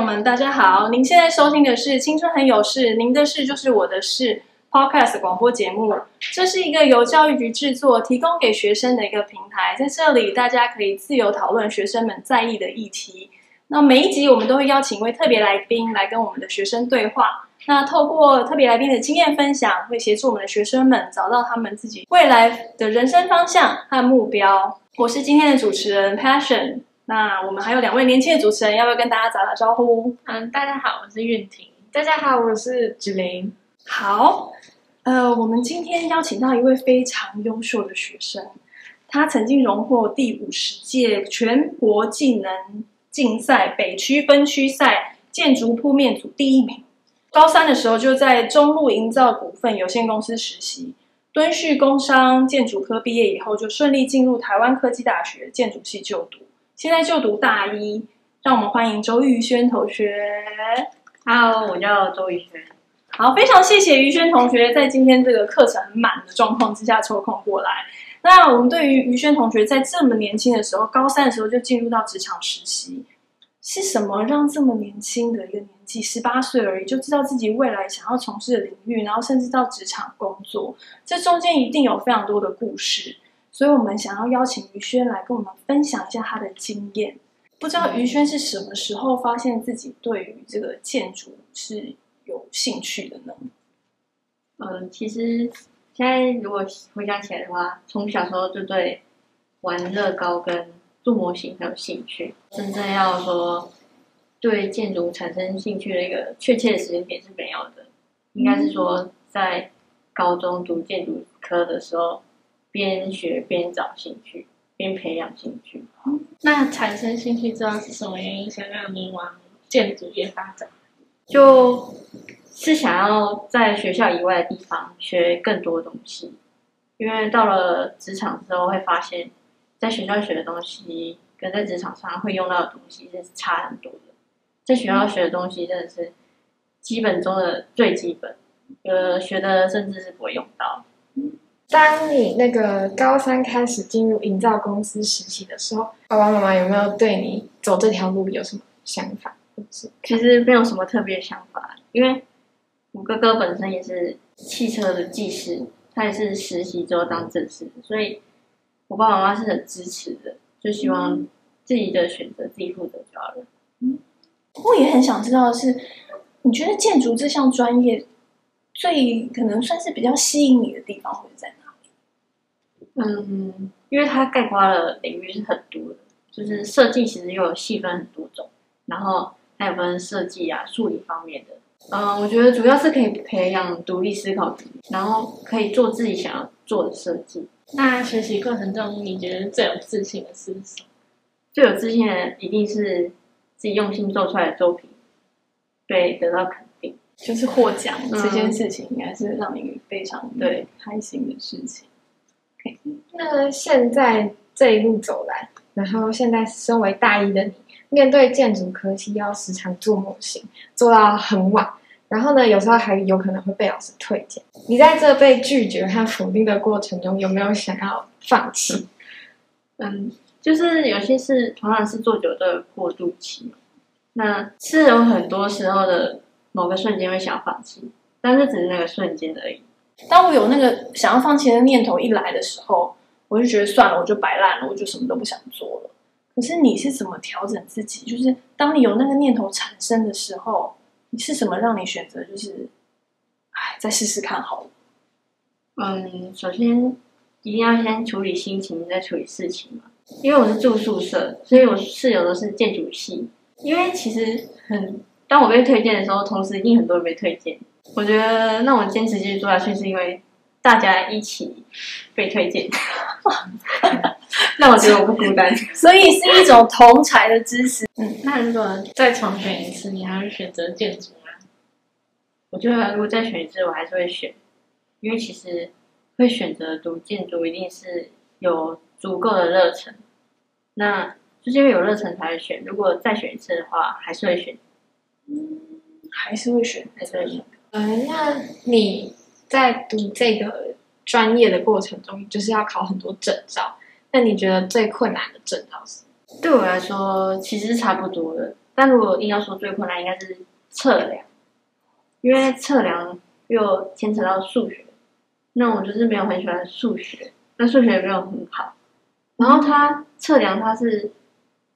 友们，大家好！您现在收听的是《青春很有事》，您的事就是我的事 Podcast 广播节目。这是一个由教育局制作、提供给学生的一个平台，在这里大家可以自由讨论学生们在意的议题。那每一集我们都会邀请一位特别来宾来跟我们的学生对话。那透过特别来宾的经验分享，会协助我们的学生们找到他们自己未来的人生方向和目标。我是今天的主持人 Passion。那我们还有两位年轻的主持人，要不要跟大家打打招呼？嗯，大家好，我是韵婷。大家好，我是芷玲。好，呃，我们今天邀请到一位非常优秀的学生，他曾经荣获第五十届全国技能竞赛北区分区赛建筑铺面组第一名。高三的时候就在中路营造股份有限公司实习，敦叙工商建筑科毕业以后，就顺利进入台湾科技大学建筑系就读。现在就读大一，让我们欢迎周玉轩同学。Hello，我叫周玉轩。好，非常谢谢于轩同学在今天这个课程很满的状况之下抽空过来。那我们对于于轩同学在这么年轻的时候，高三的时候就进入到职场实习，是什么让这么年轻的一个年纪，十八岁而已，就知道自己未来想要从事的领域，然后甚至到职场工作，这中间一定有非常多的故事。所以我们想要邀请于轩来跟我们分享一下他的经验。不知道于轩是什么时候发现自己对于这个建筑是有兴趣的呢？嗯，其实现在如果回想起来的话，从小时候就对玩乐高跟做模型很有兴趣。真正要说对建筑产生兴趣的一个确切的时间点是没有的，应该是说在高中读建筑科的时候。边学边找兴趣，边培养兴趣。那产生兴趣之后是什么原因？想让你往建筑业发展？就是想要在学校以外的地方学更多东西，因为到了职场之后会发现，在学校学的东西跟在职场上会用到的东西是差很多的。在学校学的东西真的是基本中的最基本，呃，学的甚至是不会用到。当你那个高三开始进入营造公司实习的时候，爸爸妈妈有没有对你走这条路有什么想法？其实没有什么特别想法，因为我哥哥本身也是汽车的技师，他也是实习之后当正式，所以我爸爸妈妈是很支持的，就希望自己的选择自己负责就好了。嗯，我也很想知道的是，你觉得建筑这项专业最可能算是比较吸引你的地方会在哪？嗯，因为它概括的领域是很多的，就是设计其实又有细分很多种，然后还有分设计啊、数理方面的。嗯，我觉得主要是可以培养独立思考能力，然后可以做自己想要做的设计。那学习过程中，你觉得最有自信的是什么？最有自信的一定是自己用心做出来的作品，对，得到肯定，就是获奖、嗯、这件事情，应该是让你非常对开心的事情。那现在这一路走来，然后现在身为大一的你，面对建筑科系要时常做模型，做到很晚，然后呢，有时候还有可能会被老师退件。你在这被拒绝和否定的过程中，有没有想要放弃？嗯，就是有些事同样是做久的过渡期，那是有很多时候的某个瞬间会想要放弃，但是只是那个瞬间而已。当我有那个想要放弃的念头一来的时候，我就觉得算了，我就摆烂了，我就什么都不想做了。可是你是怎么调整自己？就是当你有那个念头产生的时候，你是什么让你选择？就是，哎，再试试看好了。嗯，首先一定要先处理心情，再处理事情嘛。因为我是住宿舍，所以我室友都是建筑系。因为其实很，当我被推荐的时候，同时一定很多人被推荐。我觉得那我坚持继续做下去，是因为大家一起被推荐，那我觉得我不孤单，所以是一种同才的支持。嗯，那如果再重选一次，你还会选择建筑吗？我觉得如果再选一次，我还是会选，因为其实会选择读建筑，一定是有足够的热忱。那就是因为有热忱才会选。如果再选一次的话，还是会选。嗯，还是会选，还是会选。嗯，那你在读这个专业的过程中，就是要考很多证照。那你觉得最困难的证照是？对我来说，其实差不多的。但如果硬要说最困难，应该是测量，因为测量又牵扯到数学，那我就是没有很喜欢数学，那数学也没有很好。然后它测量它是，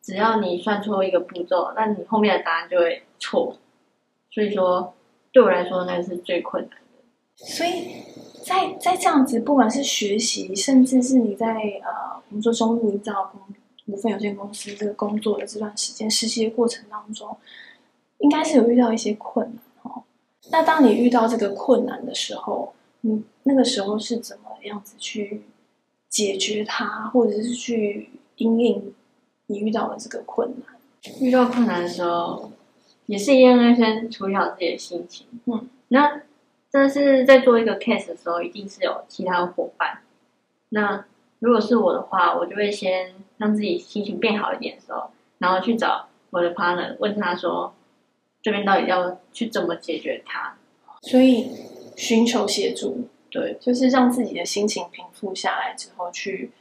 只要你算错一个步骤，那你后面的答案就会错。所以说，对我来说那是最困难的。所以在在这样子，不管是学习，甚至是你在呃，我们说中路营造工股份有限公司这个工作的这段时间实习的过程当中，应该是有遇到一些困难哦。那当你遇到这个困难的时候，你那个时候是怎么样子去解决它，或者是去应应你遇到了这个困难？遇到困难的时候，也是一样要先处理好自己的心情。嗯，那这是在做一个 case 的时候，一定是有其他的伙伴。那如果是我的话，我就会先让自己心情变好一点的时候，然后去找我的 partner，问他说，这边到底要去怎么解决它。所以寻求协助。对，就是让自己的心情平复下来之后，去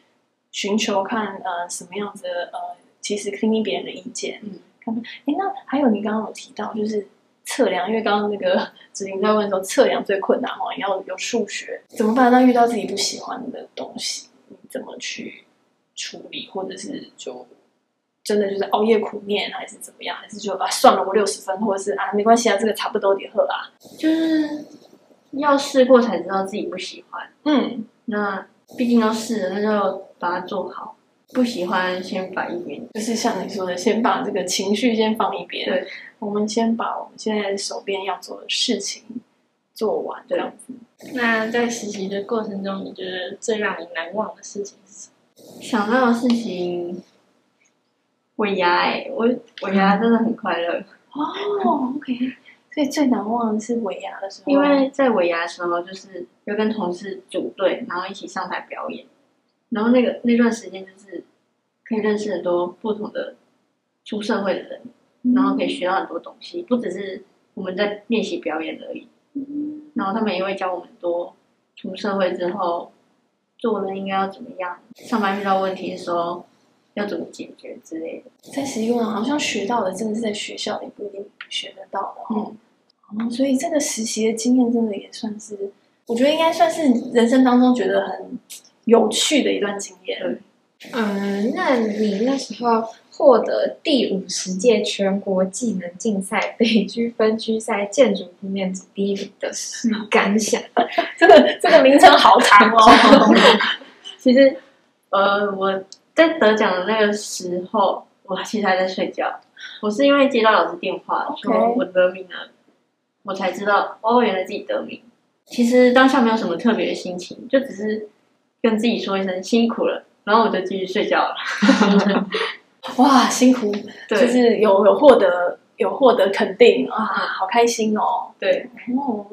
寻求看呃什么样子的呃，其实听听别人的意见。嗯，看看。哎，那还有你刚刚有提到就是测量，因为刚刚那个子林在问说测量最困难哦，要有数学怎么办？那遇到自己不喜欢的东西，你怎么去处理？或者是就真的就是熬夜苦练，还是怎么样？还是就啊算了，我六十分，或者是啊没关系啊，这个差不多点喝啊，就是。要试过才知道自己不喜欢。嗯，那毕竟要试了，那就把它做好。不喜欢先摆一边，就是像你说的，先把这个情绪先放一边。对，我们先把我们现在手边要做的事情做完，这样子。那在实习的过程中，你觉得最让你难忘的事情是什么？想到的事情，尾牙哎，我尾牙真的很快乐。哦，OK。所以最难忘的是尾牙的时候，因为在尾牙的时候，就是要跟同事组队，然后一起上台表演，然后那个那段时间就是可以认识很多不同的出社会的人，然后可以学到很多东西，不只是我们在练习表演而已，然后他们也会教我们多出社会之后做人应该要怎么样，上班遇到问题的时候要怎么解决之类的。在实习过程好像学到的真的是在学校里不一定学得到的，嗯。哦，所以这个实习的经验真的也算是，我觉得应该算是人生当中觉得很有趣的一段经验。嗯，那你那时候获得第五十届全国技能竞赛北区分区赛建筑平面组第一名的 感想？这个这个名称好长哦。其实，呃，我在得奖的那个时候，我其实还在睡觉。我是因为接到老师电话.说我得名了。我才知道，哦，原来自己得名。其实当下没有什么特别的心情，就只是跟自己说一声辛苦了，然后我就继续睡觉了。哇，辛苦，对就是有有获得有获得肯定啊，好开心哦。对，哦，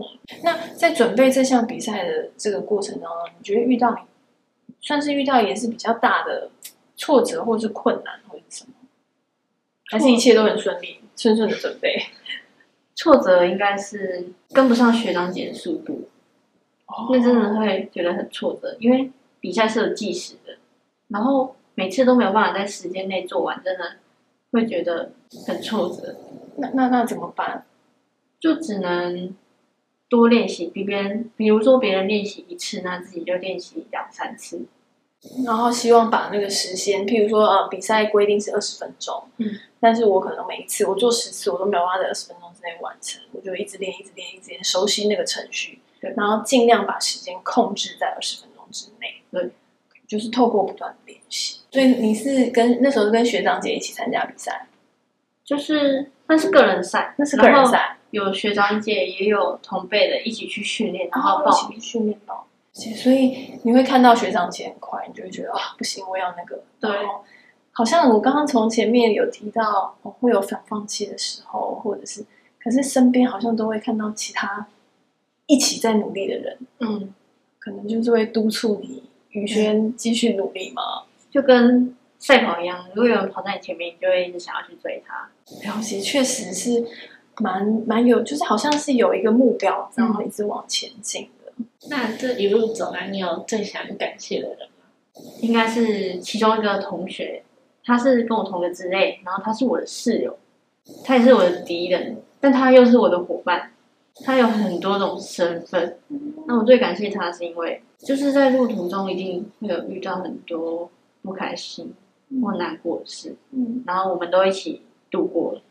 那在准备这项比赛的这个过程当中，你觉得遇到你算是遇到也是比较大的挫折，或是困难，或者什么？还是一切都很顺利，顺顺的准备？挫折应该是跟不上学长姐的速度，那、oh. 真的会觉得很挫折，因为比赛是有计时的，然后每次都没有办法在时间内做完，真的会觉得很挫折。那那那怎么办？就只能多练习，比别人，比如说别人练习一次，那自己就练习两三次。然后希望把那个时间，譬如说呃，比赛规定是二十分钟，嗯，但是我可能每一次我做十次，我都没有办法在二十分钟之内完成，我就一直练，一直练，一直练，熟悉那个程序，对，然后尽量把时间控制在二十分钟之内，对，就是透过不断的练习。所以你是跟那时候是跟学长姐一起参加比赛，就是那是个人赛，那是个人赛，有学长姐也有同辈的一起去训练，然后报名训练到。所以你会看到学长姐很快，你就会觉得啊，不行，我要那个。对，好像我刚刚从前面有提到，我会有想放弃的时候，或者是，可是身边好像都会看到其他一起在努力的人，嗯，可能就是会督促你宇轩继续努力嘛，就跟赛跑一样，如果有人跑在你前面，你就会一直想要去追他。了解，确实是蛮蛮有，就是好像是有一个目标，然后一直往前进的。那这一路走来，你有最想感谢的人吗？应该是其中一个同学，他是跟我同个职类，然后他是我的室友，他也是我的敌人，但他又是我的伙伴，他有很多种身份。那我最感谢他，是因为就是在路途中一定会有遇到很多不开心或难过的事，嗯，然后我们都一起度过了。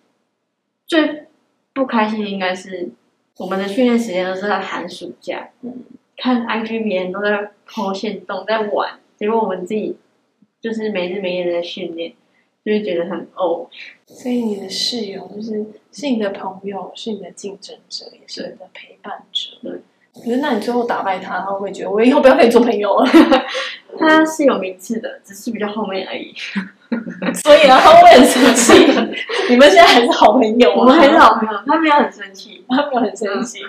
最不开心的应该是我们的训练时间都是在寒暑假，嗯，看 IG 别人都在 po 限动在玩，结果我们自己就是没日没夜的在训练。就会觉得很哦，所以你的室友就是是你的朋友，是你的竞争者，也是你的陪伴者。对，可是那你最后打败他，他会会觉得我以后不要跟你做朋友了？他是有名次的，只是比较后面而已。所以啊，他会很生气。你们现在还是好朋友，我们还是好朋友。他没有很生气，他没有很生气，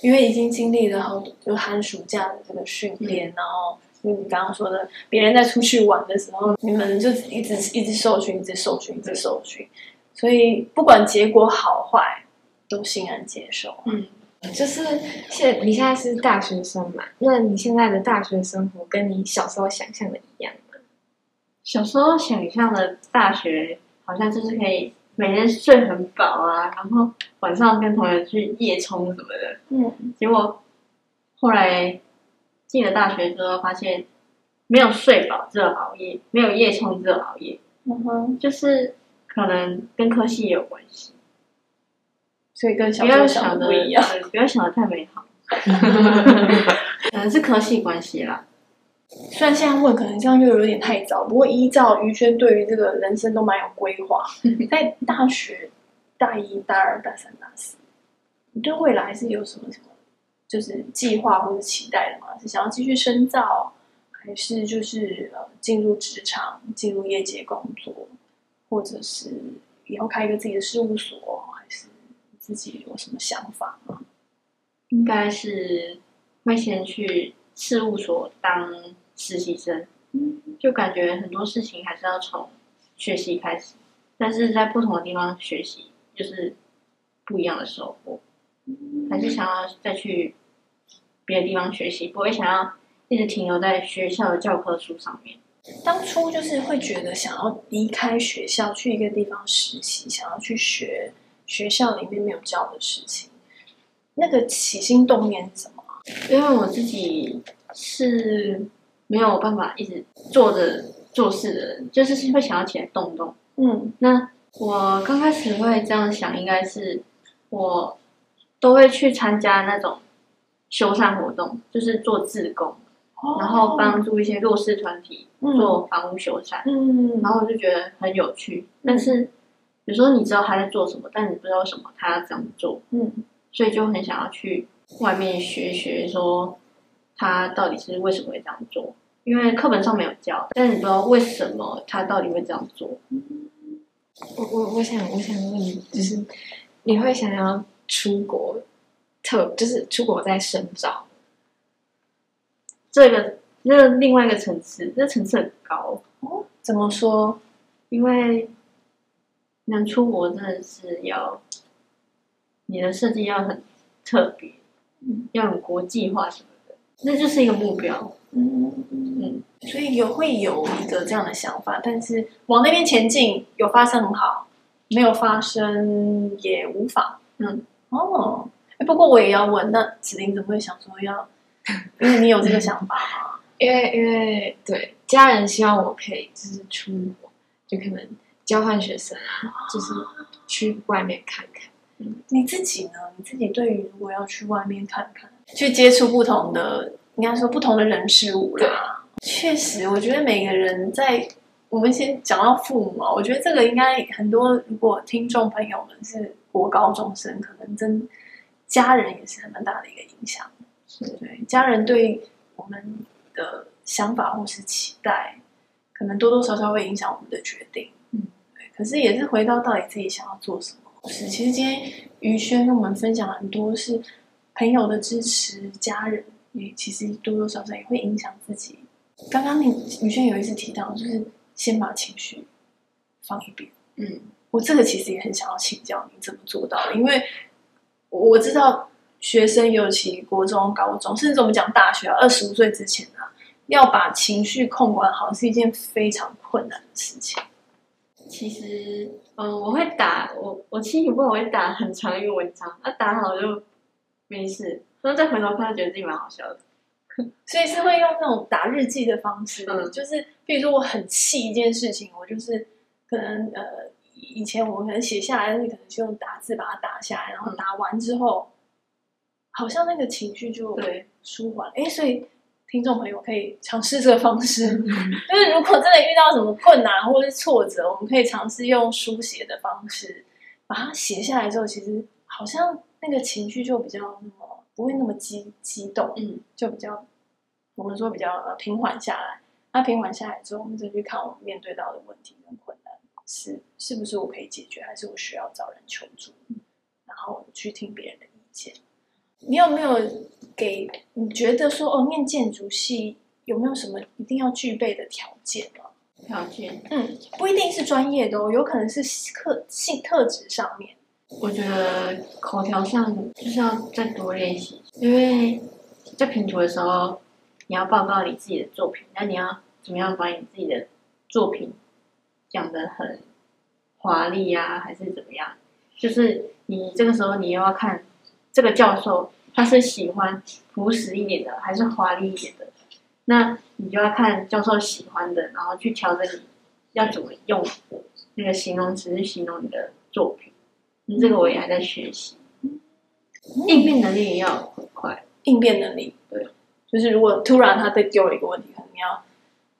因为已经经历了好多，就寒暑假的这个训练，然后。你刚刚说的，别人在出去玩的时候，你们就一直一直受训，一直受训，一直受训，所以不管结果好坏，都欣然接受。嗯，就是现你现在是大学生嘛？那你现在的大学生活跟你小时候想象的一样吗？小时候想象的大学，好像就是可以每天睡很饱啊，然后晚上跟同学去夜冲什么的。嗯，结果后来。进了大学之后，发现没有睡饱，只有熬夜；没有夜冲，只有熬夜。嗯哼，就是可能跟科系也有关系，所以跟小时候想的不一样，不要想的太美好。可 能是科系关系啦。虽然现在问，可能这样又有点太早。不过依照于轩对于这个人生都蛮有规划，在大学大一、大二、大三、大四，你对未来是有什么什么？就是计划或者期待的吗，是想要继续深造，还是就是呃进入职场、进入业界工作，或者是以后开一个自己的事务所，自己有什么想法吗？应该是会先去事务所当实习生，嗯，就感觉很多事情还是要从学习开始，但是在不同的地方学习，就是不一样的收获。还是想要再去别的地方学习，不会想要一直停留在学校的教科书上面。当初就是会觉得想要离开学校，去一个地方实习，想要去学学校里面没有教的事情。那个起心动念是什么？因为我自己是没有办法一直坐着做事的人，就是会想要起来动动。嗯，那我刚开始会这样想，应该是我。都会去参加那种修缮活动，就是做志工，哦、然后帮助一些弱势团体做房屋修缮。嗯，然后我就觉得很有趣。嗯、但是有时候你知道他在做什么，但你不知道为什么他要这样做。嗯，所以就很想要去外面学学，说他到底是为什么会这样做？因为课本上没有教，但是你不知道为什么他到底会这样做。我我我想我想问你，就是你会想要？出国特就是出国再深造，这个那另外一个层次，这层次很高哦。怎么说？因为能出国真的是要你的设计要很特别，嗯，要很国际化什么的，那就是一个目标。嗯嗯，嗯，所以有会有一个这样的想法，但是往那边前进，有发生很好，没有发生也无妨。嗯。哦，哎不过我也要问，那子琳怎么会想说要？因为你有这个想法吗？因为因为对家人希望我可以就是出国，就可能交换学生啊，就是去外面看看。嗯，你自己呢？你自己对于如果要去外面看看，去接触不同的，应该说不同的人事物啦。确实，我觉得每个人在我们先讲到父母啊，我觉得这个应该很多，如果听众朋友们是。国高中生可能真家人也是很大的一个影响，是对家人对我们的想法或是期待，可能多多少少会影响我们的决定。可是也是回到到底自己想要做什么。是，其实今天于轩跟我们分享很多是朋友的支持，家人也其实多多少少也会影响自己。刚刚你于轩有一次提到，就是先把情绪放一边。嗯。我这个其实也很想要请教你怎么做到的，因为我知道学生尤其国中、高中，甚至我们讲大学，二十五岁之前啊，要把情绪控管好是一件非常困难的事情。其实，嗯，我会打我我心情不好，我会打很长一个文章，那、啊、打好就没事，然后再回头看，觉得自己蛮好笑的。所以是会用那种打日记的方式，嗯、就是比如说我很气一件事情，我就是可能呃以前我可能写下来，但是可能就用打字把它打下来，然后打完之后，嗯、好像那个情绪就对舒缓。哎，所以听众朋友可以尝试这个方式，嗯、就是如果真的遇到什么困难或者是挫折，我们可以尝试用书写的方式把它写下来之后，其实好像那个情绪就比较那么。不会那么激激动，嗯，就比较我们说比较呃平缓下来。那平缓下来之后，我们再去看我们面对到的问题跟困难是是不是我可以解决，还是我需要找人求助，然后去听别人的意见。你有没有给你觉得说哦，念建筑系有没有什么一定要具备的条件吗？条件，嗯，不一定是专业的哦，有可能是特性特质上面。我觉得口条上就是要再多练习，因为在评图的时候，你要报告你自己的作品，那你要怎么样把你自己的作品讲得很华丽呀，还是怎么样？就是你这个时候你又要看这个教授他是喜欢朴实一点的，还是华丽一点的？那你就要看教授喜欢的，然后去调整你要怎么用那个形容词去形容你的作品。这个我也还在学习，应变能力也要很快。应变能力，对，就是如果突然他再丢了一个问题，可能要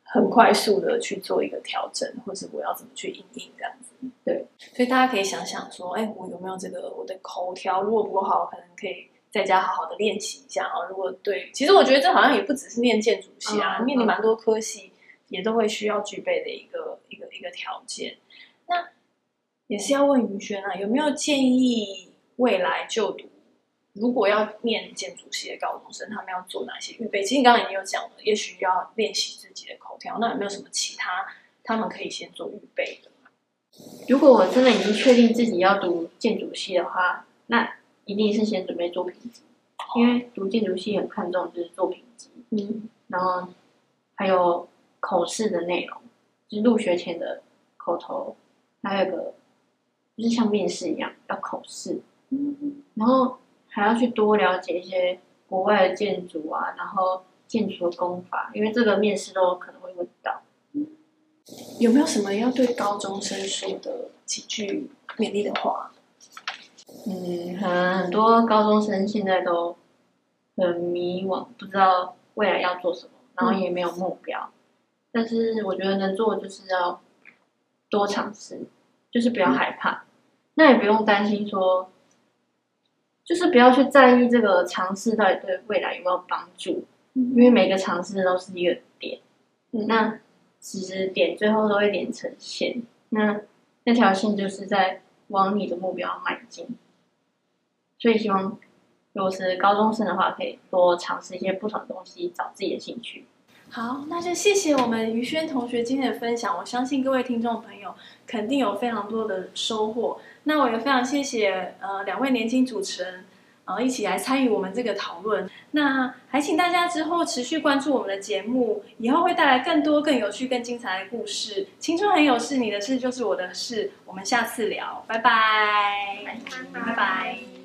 很快速的去做一个调整，或者我要怎么去应应这样子。对，所以大家可以想想说，哎，我有没有这个我的口条？如果不够好，可能可以在家好好的练习一下啊。如果对，其实我觉得这好像也不只是练建筑系啊，面临蛮多科系也都会需要具备的一个一个一个条件。那。也是要问于轩啊，有没有建议未来就读，如果要念建筑系的高中生，他们要做哪些预备？其实你刚刚已经有讲了，也许要练习自己的口条。那有没有什么其他他们可以先做预备的？如果我真的已经确定自己要读建筑系的话，那一定是先准备作品集，因为读建筑系很看重就是作品集，嗯，然后还有口试的内容，就是入学前的口头，还有个。就是像面试一样要口试，嗯，然后还要去多了解一些国外的建筑啊，然后建筑的工法，因为这个面试都可能会问到。有没有什么要对高中生说的几句勉励的话？嗯，可能很多高中生现在都很迷惘，不知道未来要做什么，然后也没有目标。嗯，但是我觉得能做的就是要多尝试，就是不要害怕。嗯那也不用担心说，就是不要去在意这个尝试到底对未来有没有帮助，因为每个尝试都是一个点，那其实点最后都会连成线，那那条线就是在往你的目标迈进。所以希望，如果是高中生的话，可以多尝试一些不同的东西，找自己的兴趣。好，那就谢谢我们于轩同学今天的分享。我相信各位听众朋友肯定有非常多的收获。那我也非常谢谢呃两位年轻主持人，呃一起来参与我们这个讨论。那还请大家之后持续关注我们的节目，以后会带来更多更有趣、更精彩的故事。青春很有事，你的事就是我的事。我们下次聊，拜拜，拜拜。拜拜。